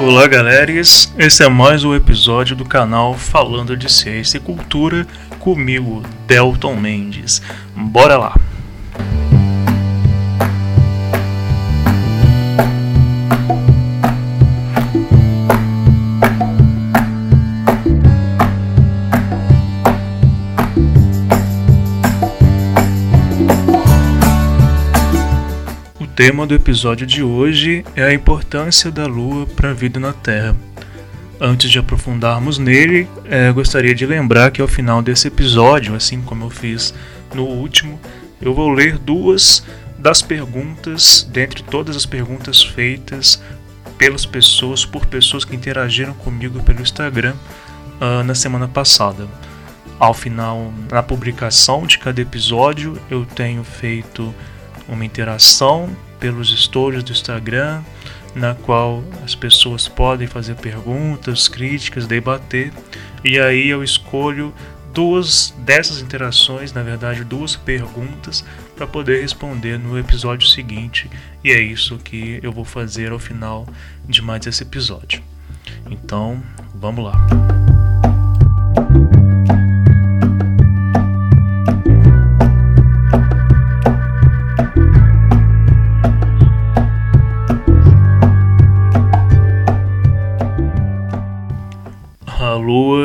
Olá, galeras! Esse é mais um episódio do canal Falando de Ciência e Cultura comigo, Delton Mendes. Bora lá! Tema do episódio de hoje é a importância da Lua para a vida na Terra. Antes de aprofundarmos nele, é, gostaria de lembrar que ao final desse episódio, assim como eu fiz no último, eu vou ler duas das perguntas, dentre todas as perguntas feitas pelas pessoas, por pessoas que interagiram comigo pelo Instagram uh, na semana passada. Ao final, na publicação de cada episódio, eu tenho feito uma interação pelos stories do Instagram, na qual as pessoas podem fazer perguntas, críticas, debater, e aí eu escolho duas dessas interações, na verdade, duas perguntas para poder responder no episódio seguinte, e é isso que eu vou fazer ao final de mais esse episódio. Então, vamos lá.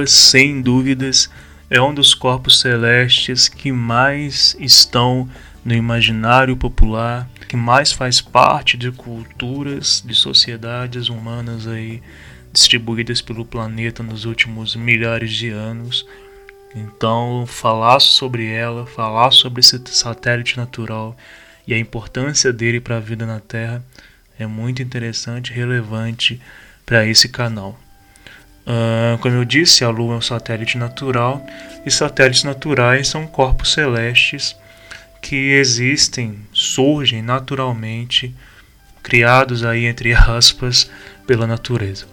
Sem dúvidas, é um dos corpos celestes que mais estão no imaginário popular, que mais faz parte de culturas, de sociedades humanas aí distribuídas pelo planeta nos últimos milhares de anos. Então, falar sobre ela, falar sobre esse satélite natural e a importância dele para a vida na Terra é muito interessante e relevante para esse canal. Uh, como eu disse, a Lua é um satélite natural e satélites naturais são corpos celestes que existem, surgem naturalmente, criados aí entre aspas pela natureza.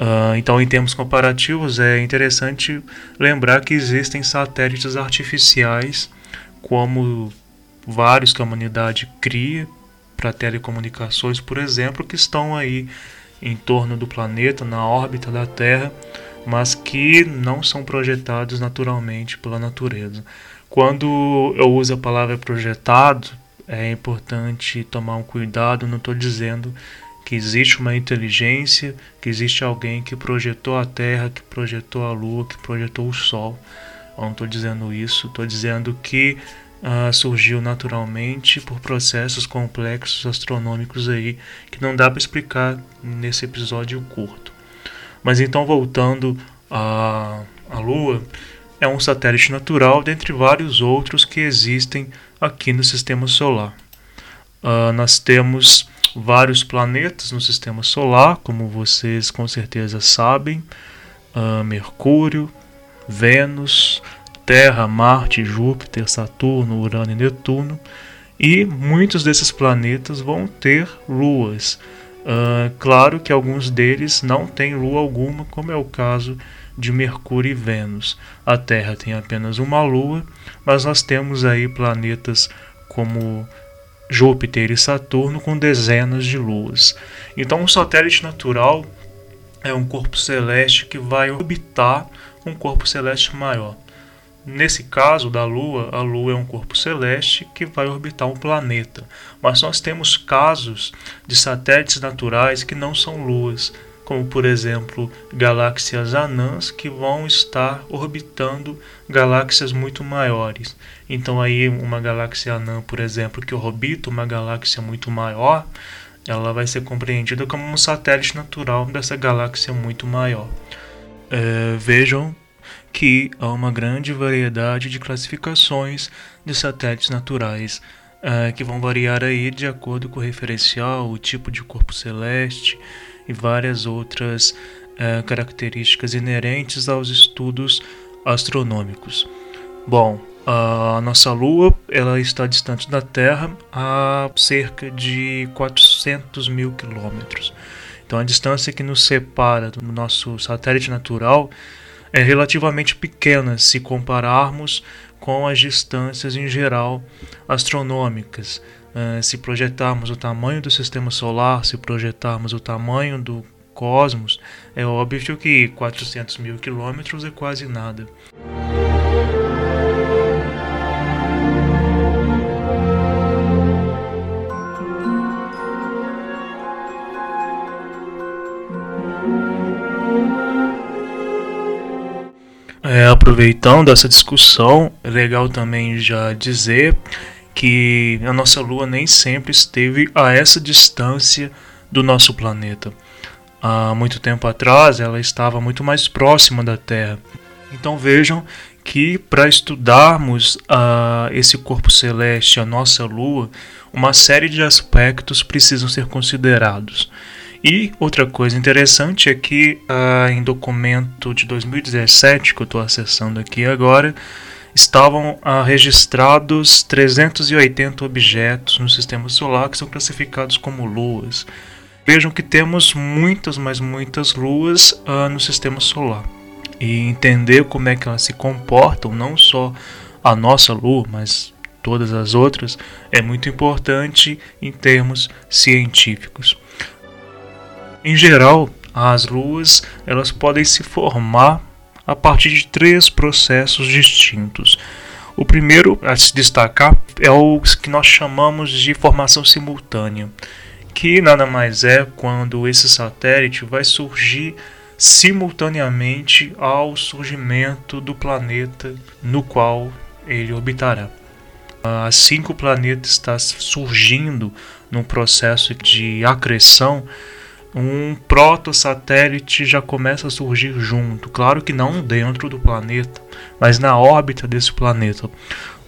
Uh, então, em termos comparativos, é interessante lembrar que existem satélites artificiais, como vários que a humanidade cria para telecomunicações, por exemplo, que estão aí em torno do planeta, na órbita da Terra, mas que não são projetados naturalmente pela natureza. Quando eu uso a palavra projetado, é importante tomar um cuidado, não estou dizendo que existe uma inteligência, que existe alguém que projetou a Terra, que projetou a Lua, que projetou o Sol. Eu não estou dizendo isso, estou dizendo que uh, surgiu naturalmente por processos complexos astronômicos aí que não dá para explicar nesse episódio curto. Mas então voltando à, à Lua, é um satélite natural dentre vários outros que existem aqui no Sistema Solar. Uh, nós temos vários planetas no Sistema Solar, como vocês com certeza sabem: uh, Mercúrio, Vênus, Terra, Marte, Júpiter, Saturno, Urano e Netuno. E muitos desses planetas vão ter luas. Uh, claro que alguns deles não têm lua alguma, como é o caso de Mercúrio e Vênus. A Terra tem apenas uma lua, mas nós temos aí planetas como Júpiter e Saturno com dezenas de luas. Então, um satélite natural é um corpo celeste que vai orbitar um corpo celeste maior. Nesse caso da Lua, a Lua é um corpo celeste que vai orbitar um planeta. Mas nós temos casos de satélites naturais que não são luas, como por exemplo galáxias anãs que vão estar orbitando galáxias muito maiores. Então aí uma galáxia anã, por exemplo, que orbita uma galáxia muito maior, ela vai ser compreendida como um satélite natural dessa galáxia muito maior. É, vejam que há uma grande variedade de classificações de satélites naturais uh, que vão variar aí de acordo com o referencial, o tipo de corpo celeste e várias outras uh, características inerentes aos estudos astronômicos. Bom, a nossa Lua ela está distante da Terra a cerca de 400 mil quilômetros. Então a distância que nos separa do nosso satélite natural é relativamente pequena se compararmos com as distâncias em geral astronômicas. Uh, se projetarmos o tamanho do sistema solar, se projetarmos o tamanho do cosmos, é óbvio que 400 mil quilômetros é quase nada. Aproveitando essa discussão, é legal também já dizer que a nossa Lua nem sempre esteve a essa distância do nosso planeta. Há muito tempo atrás, ela estava muito mais próxima da Terra. Então vejam que para estudarmos uh, esse corpo celeste, a nossa Lua, uma série de aspectos precisam ser considerados. E outra coisa interessante é que uh, em documento de 2017 que eu estou acessando aqui agora, estavam uh, registrados 380 objetos no sistema solar que são classificados como luas. Vejam que temos muitas, mas muitas luas uh, no sistema solar. E entender como é que elas se comportam, não só a nossa lua, mas todas as outras, é muito importante em termos científicos. Em geral, as luas elas podem se formar a partir de três processos distintos. O primeiro a se destacar é o que nós chamamos de formação simultânea, que nada mais é quando esse satélite vai surgir simultaneamente ao surgimento do planeta no qual ele orbitará. Assim que o planeta está surgindo num processo de acreção, um protosatélite já começa a surgir junto. Claro que não dentro do planeta, mas na órbita desse planeta.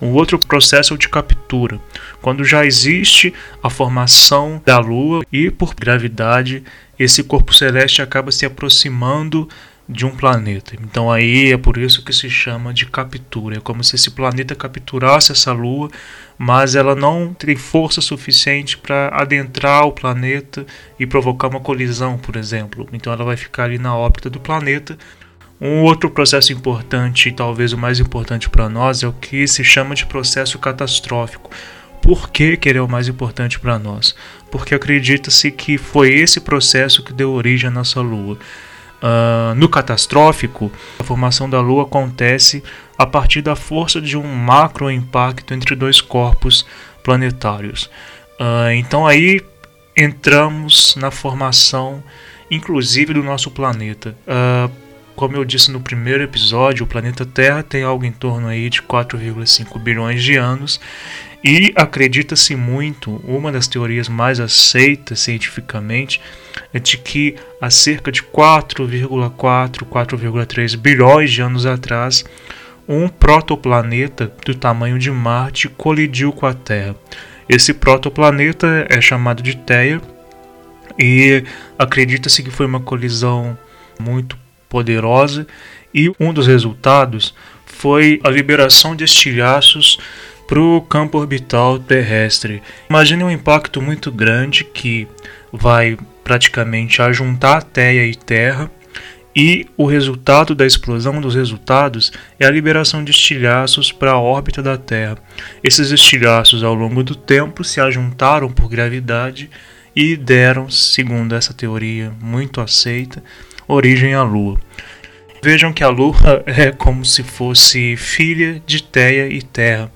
Um outro processo é o de captura, quando já existe a formação da Lua e por gravidade esse corpo celeste acaba se aproximando de um planeta. Então aí é por isso que se chama de captura. É como se esse planeta capturasse essa lua, mas ela não tem força suficiente para adentrar o planeta e provocar uma colisão, por exemplo. Então ela vai ficar ali na órbita do planeta. Um outro processo importante, e talvez o mais importante para nós, é o que se chama de processo catastrófico. Por que, que ele é o mais importante para nós? Porque acredita-se que foi esse processo que deu origem à nossa Lua. Uh, no catastrófico, a formação da Lua acontece a partir da força de um macro impacto entre dois corpos planetários. Uh, então aí entramos na formação, inclusive do nosso planeta. Uh, como eu disse no primeiro episódio, o planeta Terra tem algo em torno aí de 4,5 bilhões de anos e acredita-se muito, uma das teorias mais aceitas cientificamente é de que há cerca de 4,4, 4,3 bilhões de anos atrás, um protoplaneta do tamanho de Marte colidiu com a Terra. Esse protoplaneta é chamado de Theia e acredita-se que foi uma colisão muito poderosa e um dos resultados foi a liberação de estilhaços para o campo orbital terrestre. Imagine um impacto muito grande que vai praticamente ajuntar a Terra e Terra e o resultado da explosão dos resultados é a liberação de estilhaços para a órbita da Terra. Esses estilhaços, ao longo do tempo, se ajuntaram por gravidade e deram, segundo essa teoria muito aceita, origem à Lua. Vejam que a Lua é como se fosse filha de Teia e Terra.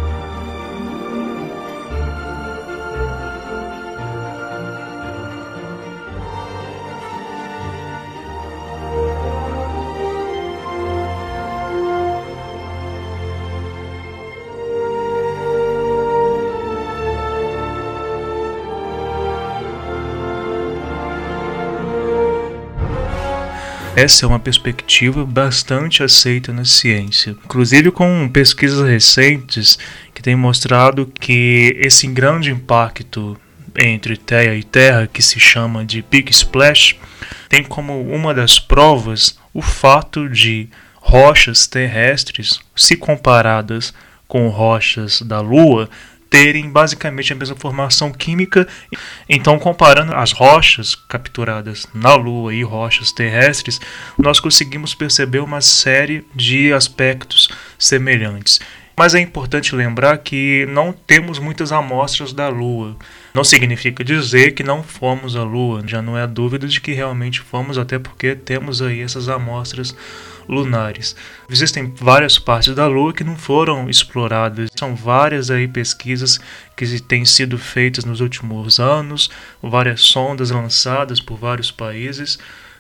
Essa é uma perspectiva bastante aceita na ciência, inclusive com pesquisas recentes que têm mostrado que esse grande impacto entre Terra e Terra, que se chama de Big Splash, tem como uma das provas o fato de rochas terrestres, se comparadas com rochas da Lua, terem basicamente a mesma formação química. Então, comparando as rochas capturadas na Lua e rochas terrestres, nós conseguimos perceber uma série de aspectos semelhantes. Mas é importante lembrar que não temos muitas amostras da Lua. Não significa dizer que não fomos à Lua, já não é dúvida de que realmente fomos, até porque temos aí essas amostras lunares. Existem várias partes da Lua que não foram exploradas. São várias aí pesquisas que têm sido feitas nos últimos anos, várias sondas lançadas por vários países.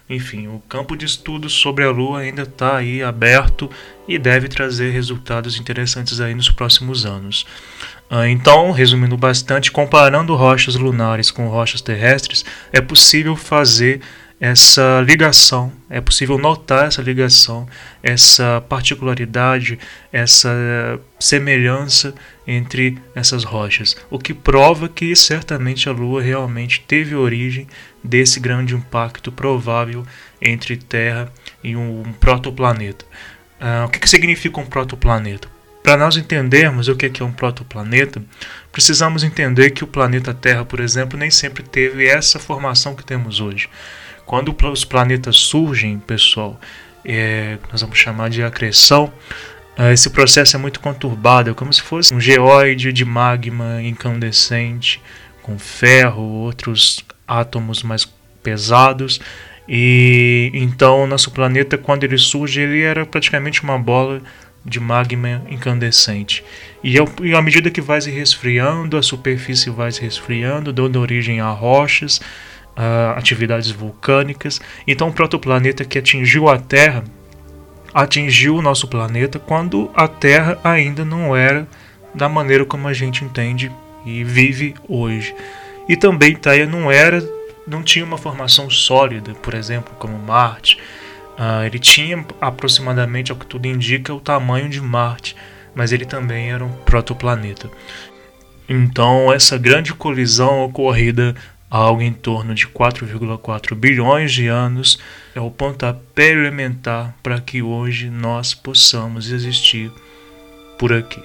Enfim, o campo de estudos sobre a Lua ainda está aí aberto e deve trazer resultados interessantes aí nos próximos anos. Ah, então, resumindo bastante, comparando rochas lunares com rochas terrestres, é possível fazer essa ligação, é possível notar essa ligação, essa particularidade, essa semelhança entre essas rochas, o que prova que certamente a Lua realmente teve origem desse grande impacto provável entre Terra e um protoplaneta. Uh, o que, que significa um protoplaneta? Para nós entendermos o que é um protoplaneta, precisamos entender que o planeta Terra, por exemplo, nem sempre teve essa formação que temos hoje. Quando os planetas surgem, pessoal, é, nós vamos chamar de acreção, é, esse processo é muito conturbado, é como se fosse um geóide de magma incandescente, com ferro, outros átomos mais pesados. E então nosso planeta, quando ele surge, ele era praticamente uma bola de magma incandescente. E, ao, e à medida que vai se resfriando, a superfície vai se resfriando, dando origem a rochas, uh, atividades vulcânicas. Então, o protoplaneta que atingiu a Terra atingiu o nosso planeta quando a Terra ainda não era da maneira como a gente entende e vive hoje. E também Terra não era, não tinha uma formação sólida, por exemplo, como Marte. Uh, ele tinha aproximadamente, ao que tudo indica, o tamanho de Marte, mas ele também era um protoplaneta. Então, essa grande colisão ocorrida algo em torno de 4,4 bilhões de anos, é o pontapé elementar para que hoje nós possamos existir por aqui.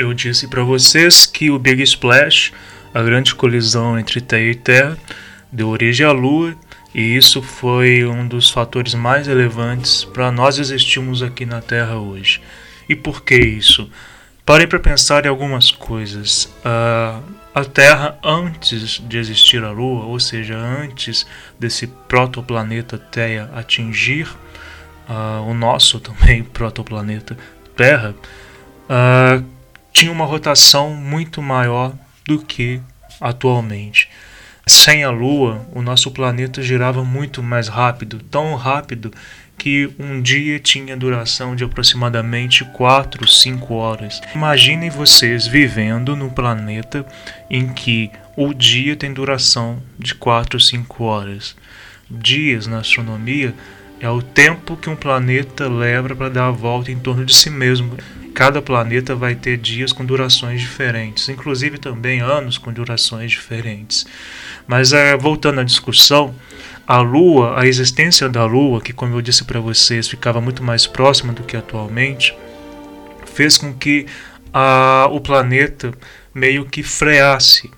Eu disse para vocês que o Big Splash a grande colisão entre Terra e Terra deu origem à Lua, e isso foi um dos fatores mais relevantes para nós existirmos aqui na Terra hoje. E por que isso? Parei para pensar em algumas coisas. Uh, a Terra, antes de existir a Lua, ou seja, antes desse protoplaneta Terra atingir uh, o nosso também protoplaneta Terra, uh, tinha uma rotação muito maior do que atualmente. Sem a Lua, o nosso planeta girava muito mais rápido, tão rápido que um dia tinha duração de aproximadamente 4, 5 horas. Imaginem vocês vivendo no planeta em que o dia tem duração de 4, 5 horas. Dias na astronomia é o tempo que um planeta leva para dar a volta em torno de si mesmo. Cada planeta vai ter dias com durações diferentes, inclusive também anos com durações diferentes. Mas é, voltando à discussão, a Lua, a existência da Lua, que como eu disse para vocês ficava muito mais próxima do que atualmente, fez com que a, o planeta meio que freasse.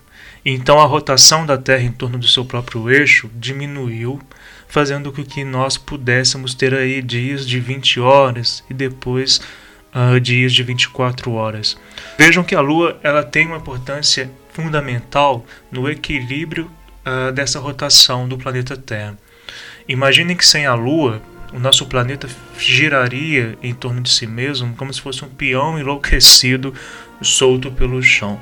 Então a rotação da Terra em torno do seu próprio eixo diminuiu, fazendo com que nós pudéssemos ter aí dias de 20 horas e depois uh, dias de 24 horas. Vejam que a Lua ela tem uma importância fundamental no equilíbrio uh, dessa rotação do planeta Terra. Imaginem que sem a Lua o nosso planeta giraria em torno de si mesmo como se fosse um peão enlouquecido solto pelo chão.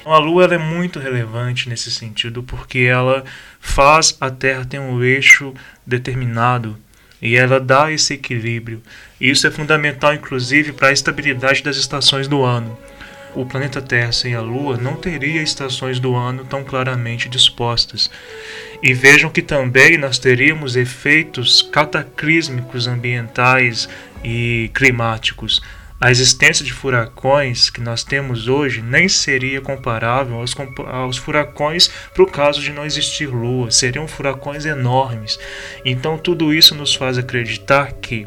Então, a Lua é muito relevante nesse sentido porque ela faz a Terra ter um eixo determinado e ela dá esse equilíbrio. Isso é fundamental, inclusive, para a estabilidade das estações do ano. O planeta Terra sem a Lua não teria estações do ano tão claramente dispostas. E vejam que também nós teríamos efeitos cataclísmicos ambientais e climáticos a existência de furacões que nós temos hoje nem seria comparável aos, aos furacões para o caso de não existir lua, seriam furacões enormes. Então, tudo isso nos faz acreditar que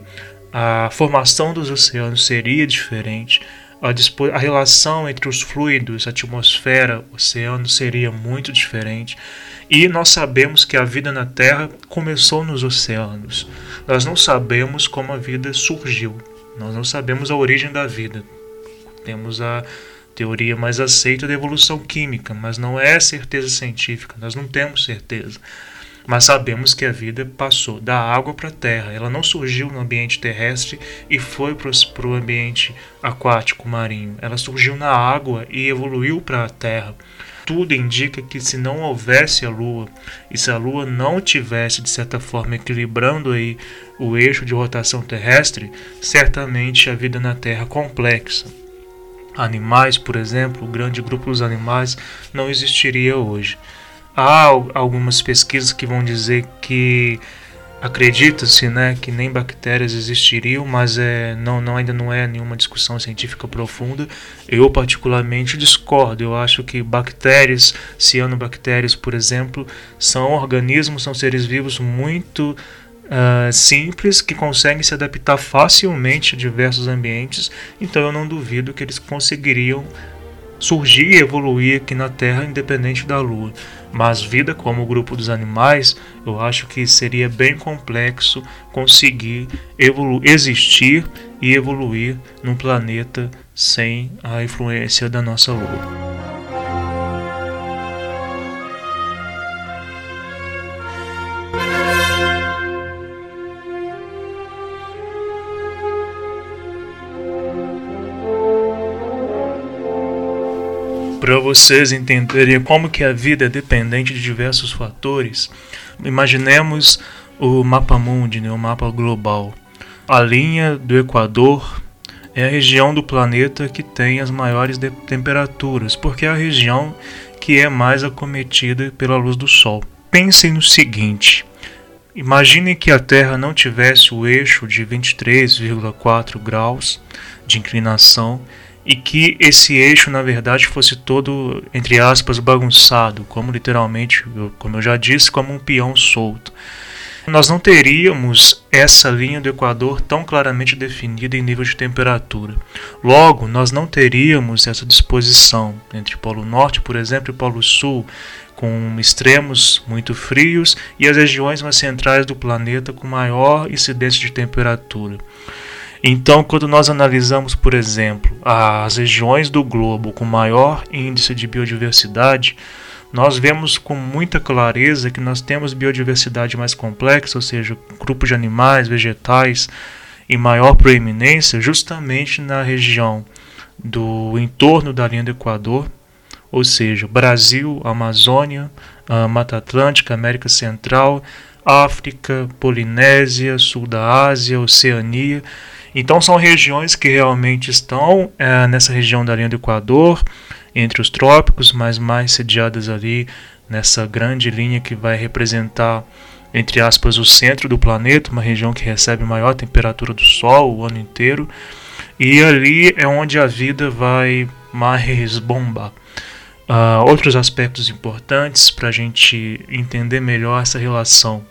a formação dos oceanos seria diferente, a, a relação entre os fluidos, atmosfera, oceano seria muito diferente. E nós sabemos que a vida na Terra começou nos oceanos. Nós não sabemos como a vida surgiu. Nós não sabemos a origem da vida. Temos a teoria mais aceita da evolução química, mas não é certeza científica. Nós não temos certeza. Mas sabemos que a vida passou da água para a terra. Ela não surgiu no ambiente terrestre e foi para o ambiente aquático marinho. Ela surgiu na água e evoluiu para a terra. Tudo indica que se não houvesse a Lua e se a Lua não tivesse de certa forma equilibrando aí o eixo de rotação terrestre, certamente a vida na Terra complexa. Animais, por exemplo, o grande grupo dos animais não existiria hoje. Há algumas pesquisas que vão dizer que acredita-se né, que nem bactérias existiriam, mas é, não, não, ainda não é nenhuma discussão científica profunda. Eu, particularmente, discordo. Eu acho que bactérias, cianobactérias, por exemplo, são organismos, são seres vivos muito uh, simples que conseguem se adaptar facilmente a diversos ambientes. Então, eu não duvido que eles conseguiriam surgir e evoluir aqui na Terra independente da Lua. Mas vida como o grupo dos animais, eu acho que seria bem complexo conseguir existir e evoluir num planeta sem a influência da nossa Lua. Para vocês entenderem como que a vida é dependente de diversos fatores, imaginemos o mapa mundi, né, o mapa global. A linha do Equador é a região do planeta que tem as maiores temperaturas, porque é a região que é mais acometida pela luz do Sol. Pensem no seguinte: imaginem que a Terra não tivesse o eixo de 23,4 graus de inclinação e que esse eixo na verdade fosse todo entre aspas bagunçado, como literalmente, como eu já disse, como um peão solto. Nós não teríamos essa linha do Equador tão claramente definida em nível de temperatura. Logo, nós não teríamos essa disposição entre Polo Norte, por exemplo, e Polo Sul, com extremos muito frios e as regiões mais centrais do planeta com maior incidência de temperatura. Então, quando nós analisamos, por exemplo, as regiões do globo com maior índice de biodiversidade, nós vemos com muita clareza que nós temos biodiversidade mais complexa, ou seja, grupo de animais, vegetais em maior proeminência, justamente na região do entorno da linha do Equador, ou seja, Brasil, Amazônia, Mata Atlântica, América Central, África, Polinésia, Sul da Ásia, Oceania então são regiões que realmente estão é, nessa região da linha do Equador, entre os trópicos, mas mais sediadas ali nessa grande linha que vai representar, entre aspas, o centro do planeta, uma região que recebe maior temperatura do Sol o ano inteiro. E ali é onde a vida vai mais bombar. Uh, outros aspectos importantes para a gente entender melhor essa relação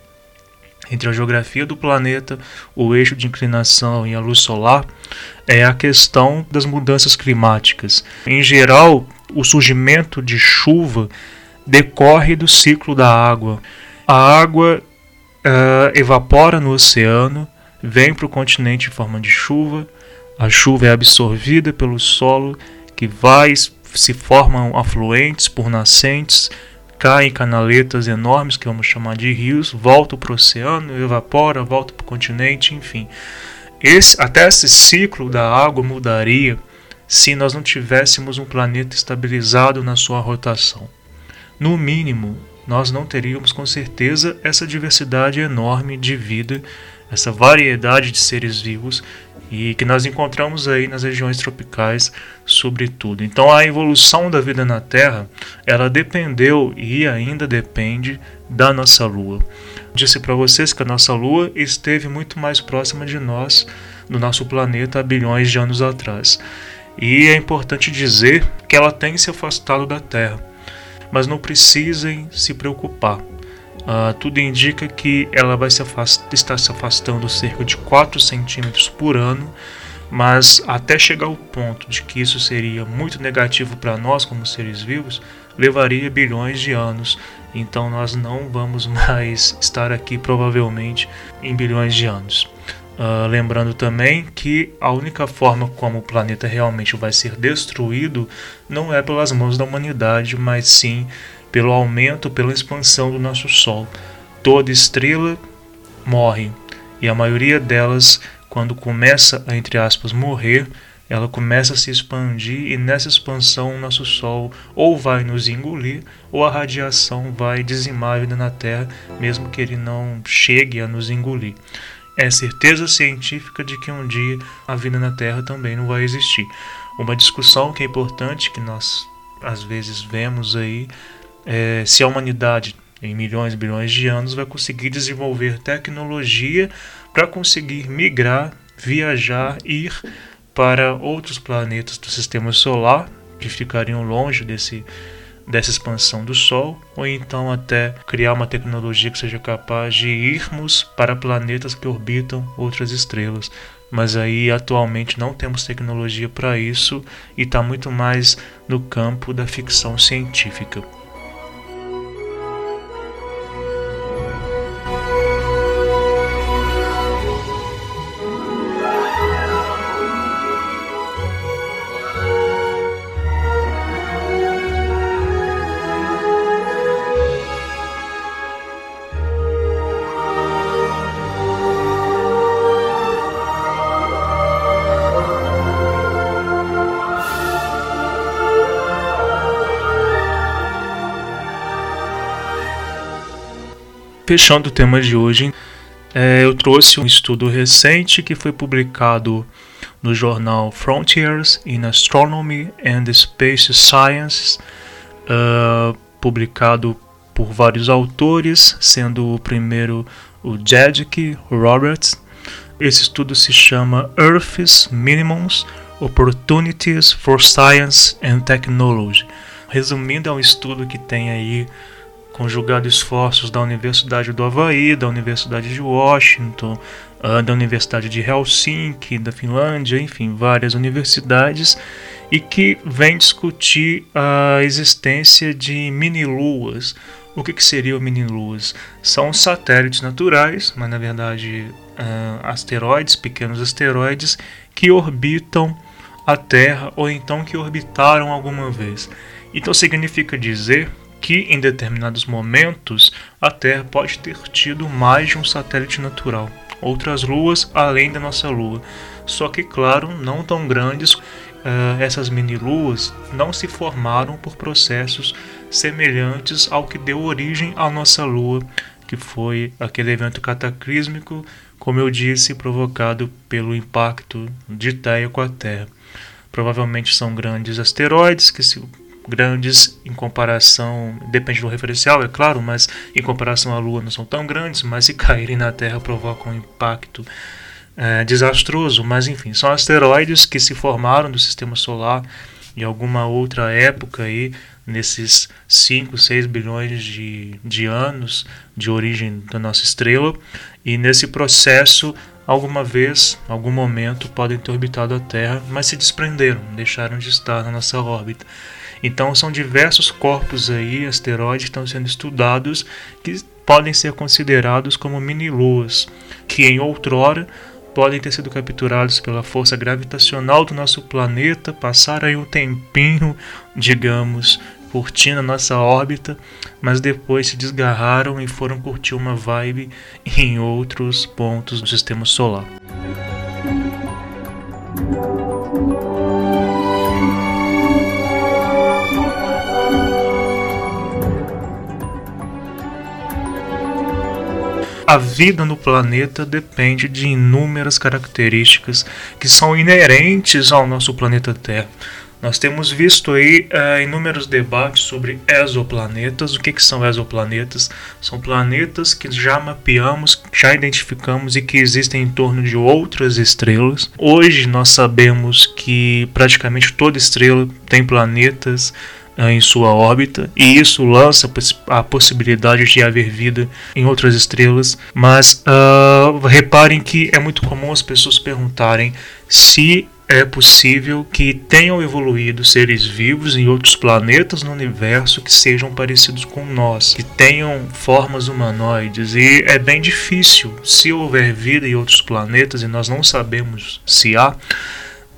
entre a geografia do planeta, o eixo de inclinação e a luz solar é a questão das mudanças climáticas. Em geral, o surgimento de chuva decorre do ciclo da água. A água uh, evapora no oceano, vem para o continente em forma de chuva, a chuva é absorvida pelo solo, que vai se formam afluentes por nascentes cai em canaletas enormes, que vamos chamar de rios, volta para o oceano, evapora, volta para o continente, enfim. Esse, até esse ciclo da água mudaria se nós não tivéssemos um planeta estabilizado na sua rotação. No mínimo, nós não teríamos com certeza essa diversidade enorme de vida, essa variedade de seres vivos e que nós encontramos aí nas regiões tropicais, sobretudo. Então a evolução da vida na Terra, ela dependeu e ainda depende da nossa Lua. Disse para vocês que a nossa Lua esteve muito mais próxima de nós, do nosso planeta, há bilhões de anos atrás. E é importante dizer que ela tem se afastado da Terra. Mas não precisem se preocupar. Uh, tudo indica que ela vai se afast se afastando cerca de 4 centímetros por ano, mas até chegar ao ponto de que isso seria muito negativo para nós como seres vivos, levaria bilhões de anos. Então nós não vamos mais estar aqui provavelmente em bilhões de anos. Uh, lembrando também que a única forma como o planeta realmente vai ser destruído não é pelas mãos da humanidade, mas sim pelo aumento, pela expansão do nosso Sol. Toda estrela morre e a maioria delas, quando começa a entre aspas morrer, ela começa a se expandir e nessa expansão o nosso Sol ou vai nos engolir ou a radiação vai dizimar a vida na Terra, mesmo que ele não chegue a nos engolir é certeza científica de que um dia a vida na Terra também não vai existir. Uma discussão que é importante, que nós às vezes vemos aí, é se a humanidade em milhões e bilhões de anos vai conseguir desenvolver tecnologia para conseguir migrar, viajar, ir para outros planetas do sistema solar que ficariam longe desse dessa expansão do Sol, ou então até criar uma tecnologia que seja capaz de irmos para planetas que orbitam outras estrelas. Mas aí atualmente não temos tecnologia para isso e está muito mais no campo da ficção científica. Fechando o tema de hoje, é, eu trouxe um estudo recente que foi publicado no jornal Frontiers in Astronomy and Space Science, uh, publicado por vários autores, sendo o primeiro o Jedic Roberts. Esse estudo se chama Earth's Minimums Opportunities for Science and Technology. Resumindo, é um estudo que tem aí conjugado esforços da Universidade do Havaí, da Universidade de Washington, ah, da Universidade de Helsinki, da Finlândia, enfim, várias universidades, e que vem discutir a existência de mini-luas. O que, que seriam mini-luas? São satélites naturais, mas na verdade uh, asteroides, pequenos asteroides, que orbitam a Terra ou então que orbitaram alguma vez. Então significa dizer que em determinados momentos a Terra pode ter tido mais de um satélite natural, outras luas além da nossa Lua. Só que, claro, não tão grandes, uh, essas mini-luas não se formaram por processos semelhantes ao que deu origem à nossa Lua, que foi aquele evento cataclísmico, como eu disse, provocado pelo impacto de Theia com a Terra. Provavelmente são grandes asteroides que se grandes em comparação, depende do referencial, é claro, mas em comparação à Lua não são tão grandes, mas se caírem na Terra provocam um impacto é, desastroso. Mas enfim, são asteroides que se formaram do Sistema Solar em alguma outra época aí, nesses 5, 6 bilhões de, de anos de origem da nossa estrela, e nesse processo alguma vez, algum momento, podem ter orbitado a Terra, mas se desprenderam, deixaram de estar na nossa órbita. Então são diversos corpos aí, asteroides, estão sendo estudados que podem ser considerados como mini-luas, que em outrora podem ter sido capturados pela força gravitacional do nosso planeta, passaram aí um tempinho, digamos, curtindo a nossa órbita, mas depois se desgarraram e foram curtir uma vibe em outros pontos do sistema solar. A vida no planeta depende de inúmeras características que são inerentes ao nosso planeta Terra. Nós temos visto aí é, inúmeros debates sobre exoplanetas. O que, que são exoplanetas? São planetas que já mapeamos, já identificamos e que existem em torno de outras estrelas. Hoje nós sabemos que praticamente toda estrela tem planetas em sua órbita, e isso lança a possibilidade de haver vida em outras estrelas. Mas uh, reparem que é muito comum as pessoas perguntarem se é possível que tenham evoluído seres vivos em outros planetas no universo que sejam parecidos com nós, que tenham formas humanoides. E é bem difícil. Se houver vida em outros planetas e nós não sabemos se há,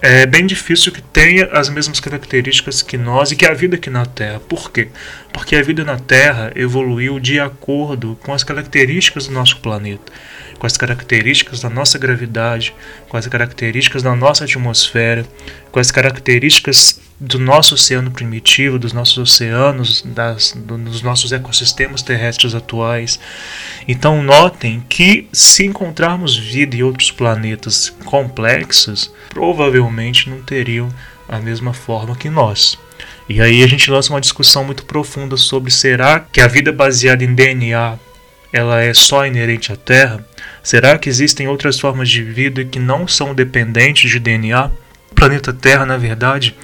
é bem difícil que tenha as mesmas características que nós e que a vida aqui na Terra. Por quê? Porque a vida na Terra evoluiu de acordo com as características do nosso planeta com as características da nossa gravidade, com as características da nossa atmosfera, com as características do nosso oceano primitivo, dos nossos oceanos, das, dos nossos ecossistemas terrestres atuais. Então, notem que se encontrarmos vida em outros planetas complexos, provavelmente não teriam a mesma forma que nós. E aí a gente lança uma discussão muito profunda sobre será que a vida baseada em DNA ela é só inerente à Terra? Será que existem outras formas de vida que não são dependentes de DNA? O planeta Terra, na verdade,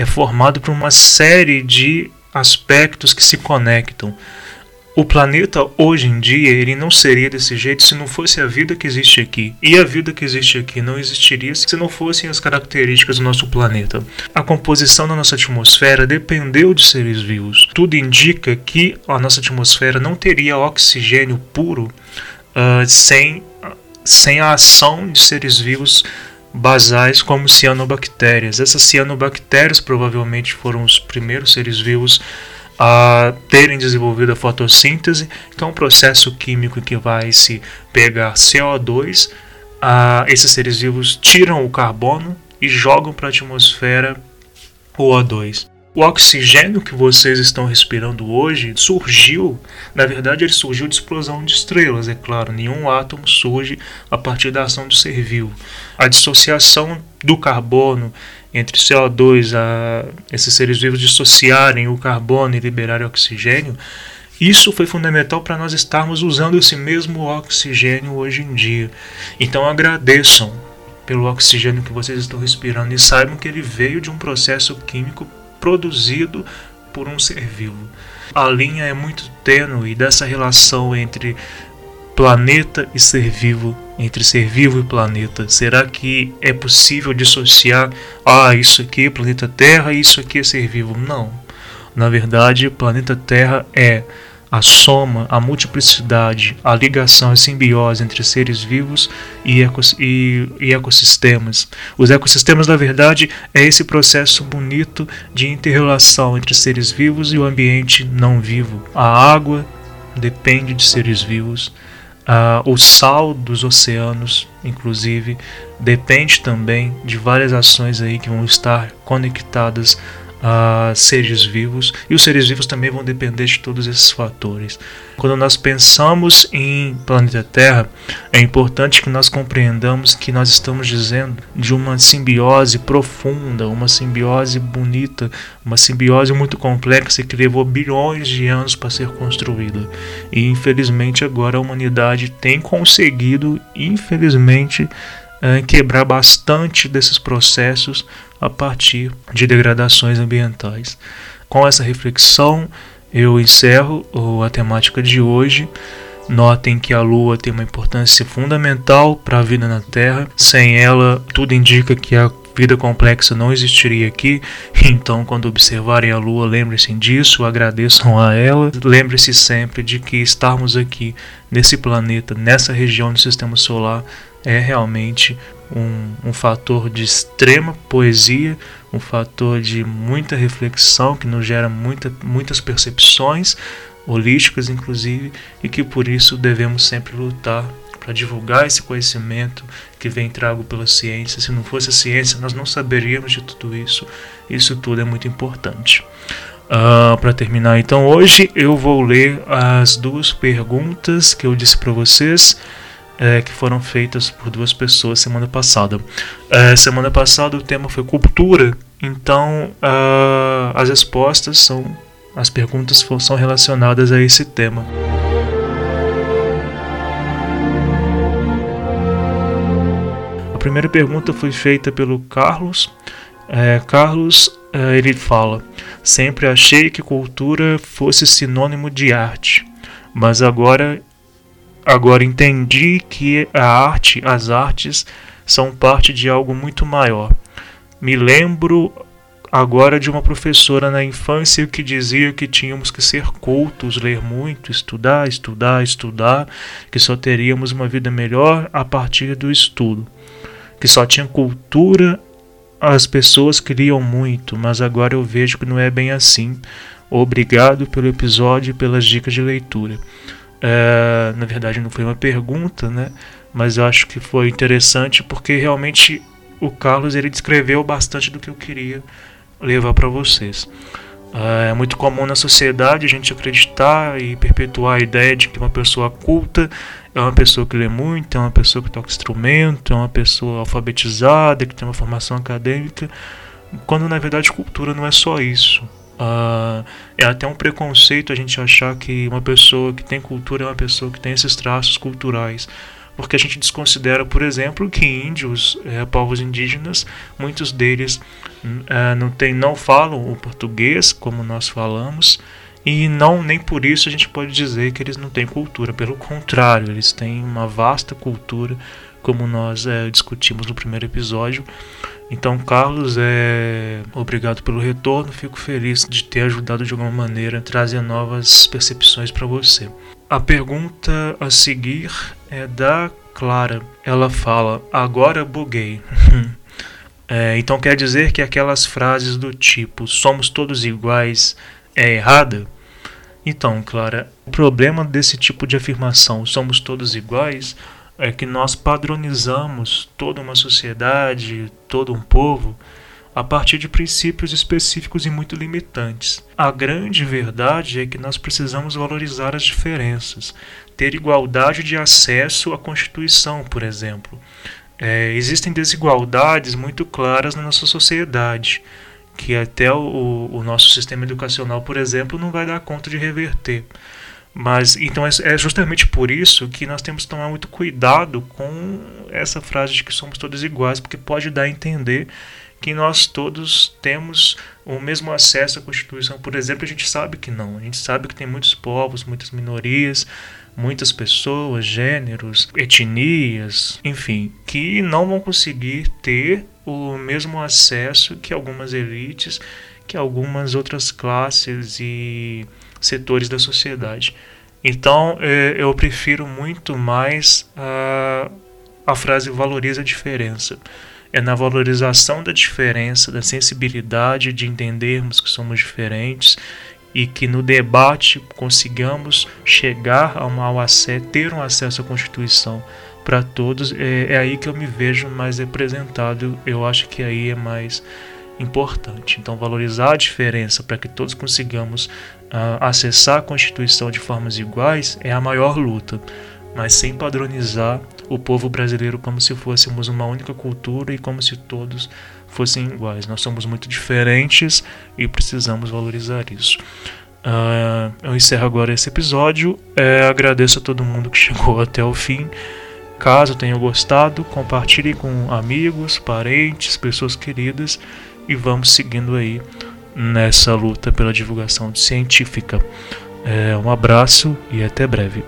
é formado por uma série de aspectos que se conectam. O planeta hoje em dia ele não seria desse jeito se não fosse a vida que existe aqui. E a vida que existe aqui não existiria se não fossem as características do nosso planeta. A composição da nossa atmosfera dependeu de seres vivos. Tudo indica que a nossa atmosfera não teria oxigênio puro uh, sem, sem a ação de seres vivos basais como cianobactérias. Essas cianobactérias provavelmente foram os primeiros seres vivos a terem desenvolvido a fotossíntese, que é um processo químico que vai se pegar CO2, a, esses seres vivos tiram o carbono e jogam para a atmosfera o O2. O oxigênio que vocês estão respirando hoje surgiu, na verdade, ele surgiu de explosão de estrelas, é claro. Nenhum átomo surge a partir da ação de ser vivo. A dissociação do carbono entre CO2, a, esses seres vivos dissociarem o carbono e liberarem oxigênio, isso foi fundamental para nós estarmos usando esse mesmo oxigênio hoje em dia. Então agradeçam pelo oxigênio que vocês estão respirando e saibam que ele veio de um processo químico produzido por um ser vivo. A linha é muito tênue dessa relação entre planeta e ser vivo entre ser vivo e planeta? Será que é possível dissociar, ah, isso aqui é planeta Terra e isso aqui é ser vivo? Não. Na verdade, planeta Terra é a soma, a multiplicidade, a ligação, a simbiose entre seres vivos e, ecos e, e, ecossistemas. Os ecossistemas, na verdade, é esse processo bonito de interrelação entre seres vivos e o ambiente não vivo. A água depende de seres vivos, Uh, o sal dos oceanos, inclusive, depende também de várias ações aí que vão estar conectadas a seres vivos e os seres vivos também vão depender de todos esses fatores. Quando nós pensamos em planeta Terra, é importante que nós compreendamos que nós estamos dizendo de uma simbiose profunda, uma simbiose bonita, uma simbiose muito complexa que levou bilhões de anos para ser construída. E infelizmente agora a humanidade tem conseguido, infelizmente, eh, quebrar bastante desses processos a partir de degradações ambientais. Com essa reflexão, eu encerro a temática de hoje. Notem que a Lua tem uma importância fundamental para a vida na Terra. Sem ela, tudo indica que a vida complexa não existiria aqui. Então, quando observarem a Lua, lembrem-se disso, agradeçam a ela. Lembre-se sempre de que estarmos aqui nesse planeta, nessa região do sistema solar, é realmente um, um fator de extrema poesia, um fator de muita reflexão que nos gera muita, muitas percepções holísticas, inclusive, e que por isso devemos sempre lutar para divulgar esse conhecimento que vem trago pela ciência. Se não fosse a ciência, nós não saberíamos de tudo isso. Isso tudo é muito importante. Uh, para terminar, então, hoje eu vou ler as duas perguntas que eu disse para vocês é, que foram feitas por duas pessoas semana passada. É, semana passada o tema foi cultura, então uh, as respostas são, as perguntas são relacionadas a esse tema. A primeira pergunta foi feita pelo Carlos. É, Carlos, é, ele fala: Sempre achei que cultura fosse sinônimo de arte, mas agora agora entendi que a arte, as artes são parte de algo muito maior. Me lembro agora de uma professora na infância que dizia que tínhamos que ser cultos, ler muito, estudar, estudar, estudar, que só teríamos uma vida melhor a partir do estudo, que só tinha cultura as pessoas queriam muito, mas agora eu vejo que não é bem assim. Obrigado pelo episódio e pelas dicas de leitura. É, na verdade, não foi uma pergunta, né? Mas eu acho que foi interessante porque realmente o Carlos ele descreveu bastante do que eu queria levar para vocês. É, é muito comum na sociedade a gente acreditar e perpetuar a ideia de que uma pessoa culta é uma pessoa que lê muito, é uma pessoa que toca instrumento, é uma pessoa alfabetizada, que tem uma formação acadêmica, quando na verdade cultura não é só isso. Uh, é até um preconceito a gente achar que uma pessoa que tem cultura é uma pessoa que tem esses traços culturais porque a gente desconsidera, por exemplo, que índios, é, povos indígenas, muitos deles é, não, tem, não falam o português como nós falamos, e não nem por isso a gente pode dizer que eles não têm cultura. Pelo contrário, eles têm uma vasta cultura, como nós é, discutimos no primeiro episódio. Então, Carlos, é obrigado pelo retorno. Fico feliz de ter ajudado de alguma maneira a trazer novas percepções para você. A pergunta a seguir é da Clara. Ela fala: Agora buguei. é, então quer dizer que aquelas frases do tipo somos todos iguais é errada? Então, Clara, o problema desse tipo de afirmação, somos todos iguais, é que nós padronizamos toda uma sociedade, todo um povo a partir de princípios específicos e muito limitantes. A grande verdade é que nós precisamos valorizar as diferenças, ter igualdade de acesso à Constituição, por exemplo. É, existem desigualdades muito claras na nossa sociedade, que até o, o nosso sistema educacional, por exemplo, não vai dar conta de reverter. Mas então é, é justamente por isso que nós temos que tomar muito cuidado com essa frase de que somos todos iguais, porque pode dar a entender que nós todos temos o mesmo acesso à Constituição. Por exemplo, a gente sabe que não. A gente sabe que tem muitos povos, muitas minorias, muitas pessoas, gêneros, etnias, enfim, que não vão conseguir ter o mesmo acesso que algumas elites, que algumas outras classes e setores da sociedade. Então, é, eu prefiro muito mais a, a frase valoriza a diferença é na valorização da diferença, da sensibilidade de entendermos que somos diferentes e que no debate consigamos chegar a um acesso, ter um acesso à Constituição para todos. É, é, aí que eu me vejo mais representado. Eu acho que aí é mais importante. Então, valorizar a diferença para que todos consigamos acessar a Constituição de formas iguais é a maior luta, mas sem padronizar o povo brasileiro como se fôssemos uma única cultura e como se todos fossem iguais. Nós somos muito diferentes e precisamos valorizar isso. Uh, eu encerro agora esse episódio. É, agradeço a todo mundo que chegou até o fim. Caso tenha gostado, compartilhe com amigos, parentes, pessoas queridas e vamos seguindo aí nessa luta pela divulgação científica. É, um abraço e até breve.